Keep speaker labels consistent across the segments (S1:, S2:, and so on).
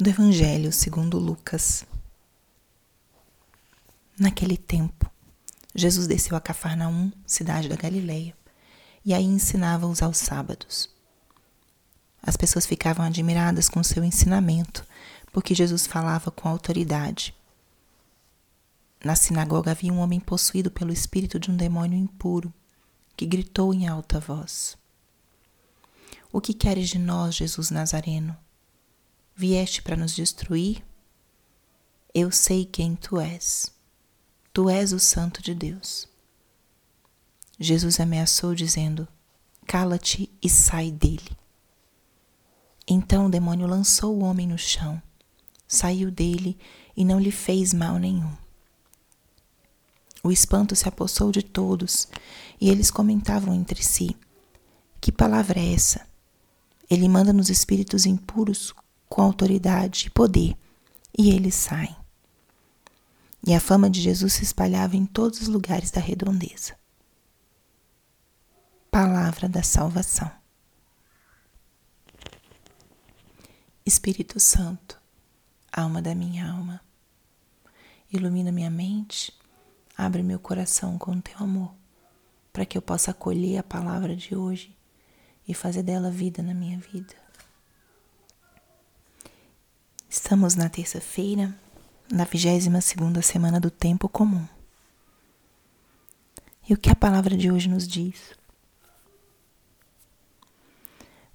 S1: do Evangelho segundo Lucas. Naquele tempo, Jesus desceu a Cafarnaum, cidade da Galileia, e aí ensinava-os aos sábados. As pessoas ficavam admiradas com seu ensinamento, porque Jesus falava com autoridade. Na sinagoga havia um homem possuído pelo espírito de um demônio impuro, que gritou em alta voz: O que queres de nós, Jesus Nazareno? Vieste para nos destruir? Eu sei quem tu és. Tu és o Santo de Deus. Jesus ameaçou, dizendo: Cala-te e sai dele. Então o demônio lançou o homem no chão, saiu dele e não lhe fez mal nenhum. O espanto se apossou de todos e eles comentavam entre si: Que palavra é essa? Ele manda nos espíritos impuros com autoridade e poder, e eles saem. E a fama de Jesus se espalhava em todos os lugares da redondeza. Palavra da Salvação. Espírito Santo, alma da minha alma, ilumina minha mente, abre meu coração com teu amor, para que eu possa acolher a palavra de hoje e fazer dela vida na minha vida. Estamos na terça-feira, na 22 segunda semana do tempo comum. E o que a palavra de hoje nos diz?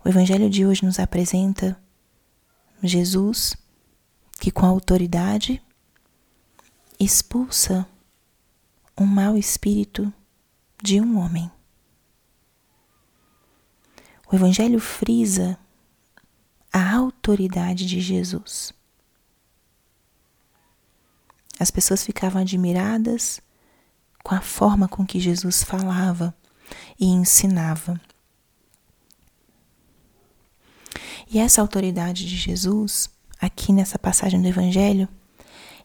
S1: O evangelho de hoje nos apresenta Jesus que com autoridade expulsa um mau espírito de um homem. O evangelho frisa a autoridade de Jesus. As pessoas ficavam admiradas com a forma com que Jesus falava e ensinava. E essa autoridade de Jesus, aqui nessa passagem do Evangelho,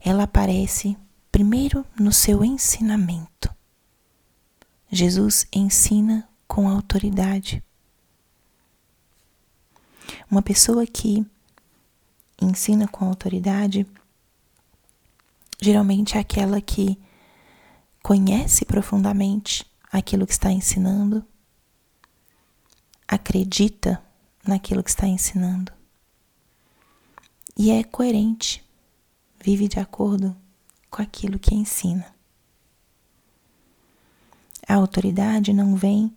S1: ela aparece primeiro no seu ensinamento. Jesus ensina com autoridade. Uma pessoa que ensina com autoridade geralmente é aquela que conhece profundamente aquilo que está ensinando, acredita naquilo que está ensinando e é coerente, vive de acordo com aquilo que ensina. A autoridade não vem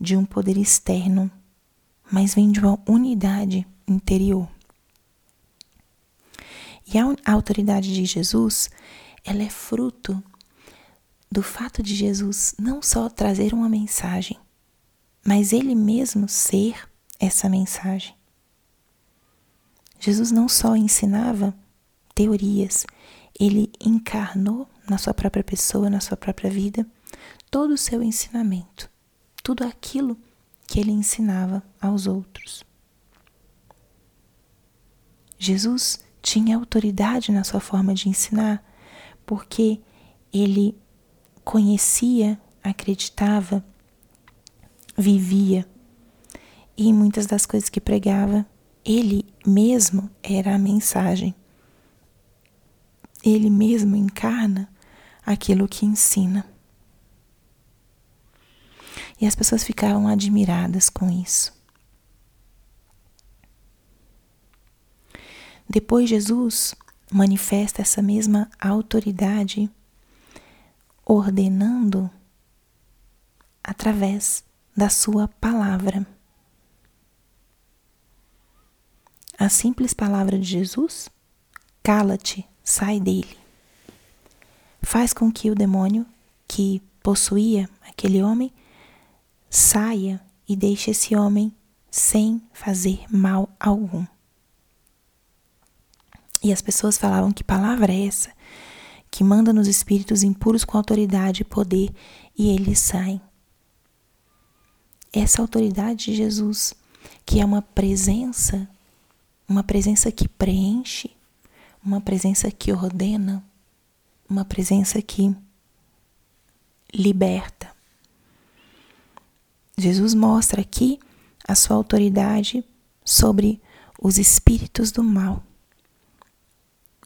S1: de um poder externo mas vem de uma unidade interior. E a, autoridade de Jesus, ela é fruto do fato de Jesus não só trazer uma mensagem, mas ele mesmo ser essa mensagem. Jesus não só ensinava teorias, ele encarnou na sua própria pessoa, na sua própria vida, todo o seu ensinamento, tudo aquilo que ele ensinava aos outros. Jesus tinha autoridade na sua forma de ensinar, porque ele conhecia, acreditava, vivia, e muitas das coisas que pregava, ele mesmo era a mensagem. Ele mesmo encarna aquilo que ensina. E as pessoas ficavam admiradas com isso. Depois, Jesus manifesta essa mesma autoridade, ordenando através da sua palavra. A simples palavra de Jesus, cala-te, sai dele, faz com que o demônio que possuía aquele homem saia e deixe esse homem sem fazer mal algum. E as pessoas falavam: que palavra é essa? Que manda nos espíritos impuros com autoridade e poder e eles saem. Essa autoridade de Jesus, que é uma presença, uma presença que preenche, uma presença que ordena, uma presença que liberta. Jesus mostra aqui a sua autoridade sobre os espíritos do mal.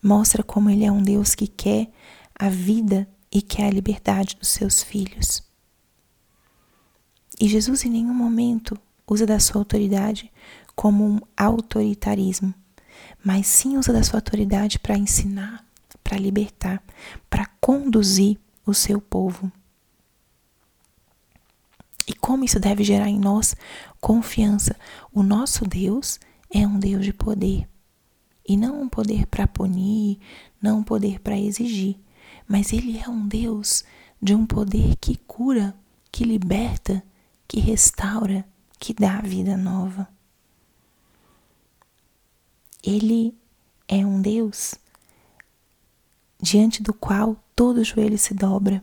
S1: Mostra como Ele é um Deus que quer a vida e quer a liberdade dos seus filhos. E Jesus em nenhum momento usa da sua autoridade como um autoritarismo, mas sim usa da sua autoridade para ensinar, para libertar, para conduzir o seu povo. E como isso deve gerar em nós confiança? O nosso Deus é um Deus de poder. E não um poder para punir, não um poder para exigir, mas Ele é um Deus de um poder que cura, que liberta, que restaura, que dá vida nova. Ele é um Deus diante do qual todo joelho se dobra,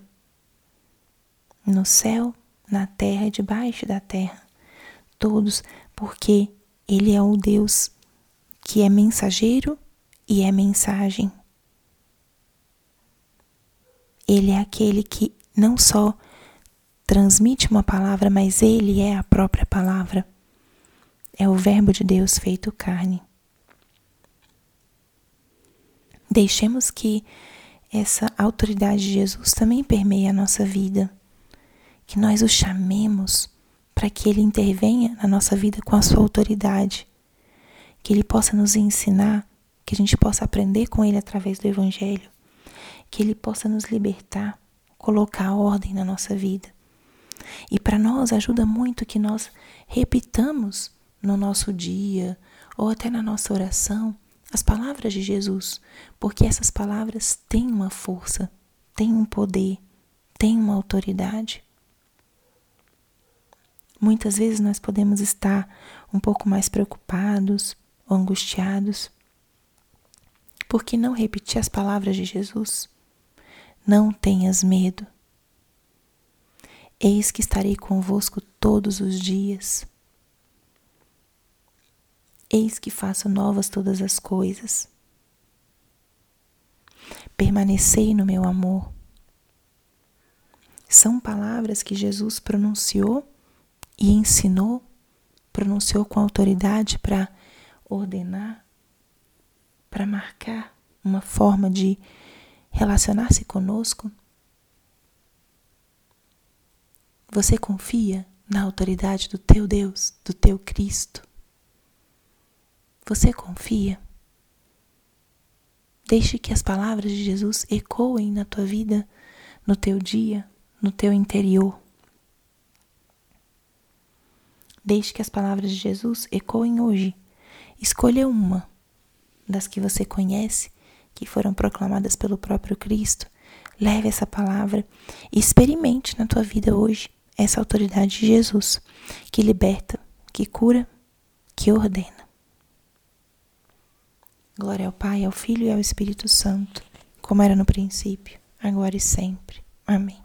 S1: no céu, na terra e debaixo da terra, todos, porque Ele é o Deus que é mensageiro e é mensagem. Ele é aquele que não só transmite uma palavra, mas ele é a própria palavra. É o Verbo de Deus feito carne. Deixemos que essa autoridade de Jesus também permeie a nossa vida. Que nós o chamemos para que ele intervenha na nossa vida com a sua autoridade que Ele possa nos ensinar, que a gente possa aprender com Ele através do Evangelho, que Ele possa nos libertar, colocar ordem na nossa vida. E para nós ajuda muito que nós repitamos no nosso dia ou até na nossa oração as palavras de Jesus, porque essas palavras têm uma força, têm um poder, têm uma autoridade. Muitas vezes nós podemos estar um pouco mais preocupados, ou angustiados? Por que não repetir as palavras de Jesus? Não tenhas medo. Eis que estarei convosco todos os dias. Eis que faço novas todas as coisas. Permanecei no meu amor. São palavras que Jesus pronunciou e ensinou, pronunciou com autoridade para ordenar, para marcar uma forma de relacionar-se conosco? Você confia na autoridade do teu Deus, do teu Cristo? Você confia? Deixe que as palavras de Jesus ecoem na tua vida, no teu dia, no teu interior. Deixe que as palavras de Jesus ecoem hoje Escolha uma das que você conhece, que foram proclamadas pelo próprio Cristo. Leve essa palavra e experimente na tua vida hoje essa autoridade de Jesus, que liberta, que cura, que ordena. Glória ao Pai, ao Filho e ao Espírito Santo, como era no princípio, agora e sempre. Amém.